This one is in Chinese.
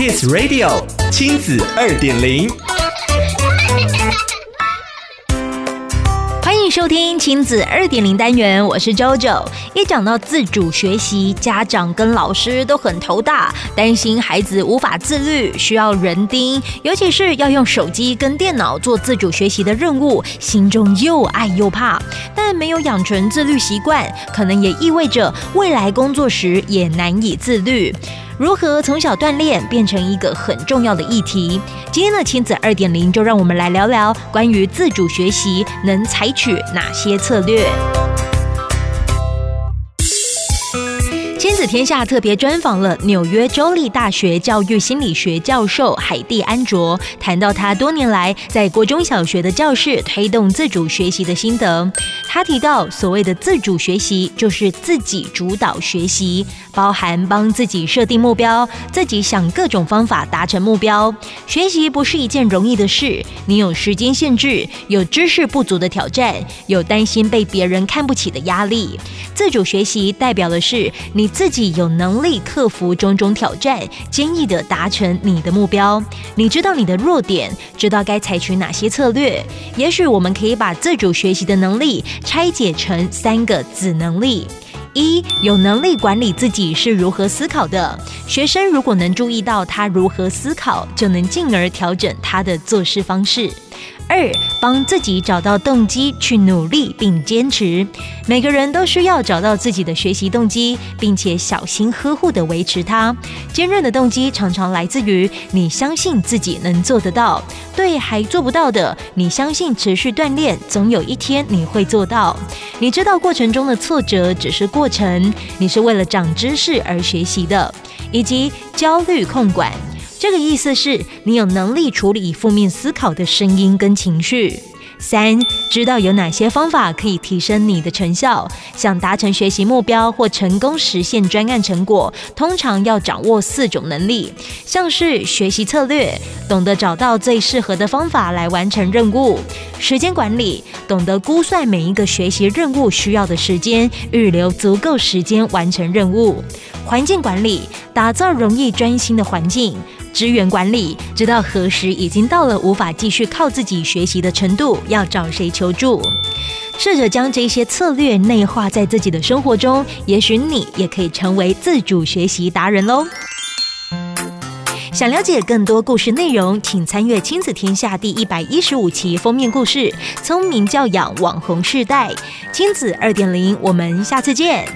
Kiss Radio 亲子二点零，欢迎收听亲子二点零单元，我是 JoJo。一讲到自主学习，家长跟老师都很头大，担心孩子无法自律，需要人盯，尤其是要用手机跟电脑做自主学习的任务，心中又爱又怕。但没有养成自律习惯，可能也意味着未来工作时也难以自律。如何从小锻炼变成一个很重要的议题。今天的亲子二点零，就让我们来聊聊关于自主学习能采取哪些策略。子天下特别专访了纽约州立大学教育心理学教授海蒂安卓，谈到他多年来在国中小学的教室推动自主学习的心得。他提到，所谓的自主学习就是自己主导学习，包含帮自己设定目标，自己想各种方法达成目标。学习不是一件容易的事，你有时间限制，有知识不足的挑战，有担心被别人看不起的压力。自主学习代表的是你。自己有能力克服种种挑战，坚毅地达成你的目标。你知道你的弱点，知道该采取哪些策略。也许我们可以把自主学习的能力拆解成三个子能力：一、有能力管理自己是如何思考的。学生如果能注意到他如何思考，就能进而调整他的做事方式。二、帮自己找到动机去努力并坚持。每个人都需要找到自己的学习动机，并且小心呵护地维持它。坚韧的动机常常来自于你相信自己能做得到。对还做不到的，你相信持续锻炼，总有一天你会做到。你知道过程中的挫折只是过程，你是为了长知识而学习的。以及焦虑控管。这个意思是你有能力处理负面思考的声音跟情绪。三，知道有哪些方法可以提升你的成效。想达成学习目标或成功实现专案成果，通常要掌握四种能力，像是学习策略，懂得找到最适合的方法来完成任务；时间管理，懂得估算每一个学习任务需要的时间，预留足够时间完成任务；环境管理，打造容易专心的环境。资源管理，知道何时已经到了无法继续靠自己学习的程度，要找谁求助。试着将这些策略内化在自己的生活中，也许你也可以成为自主学习达人喽。想了解更多故事内容，请参阅《亲子天下》第一百一十五期封面故事《聪明教养网红世代》。亲子二点零，我们下次见。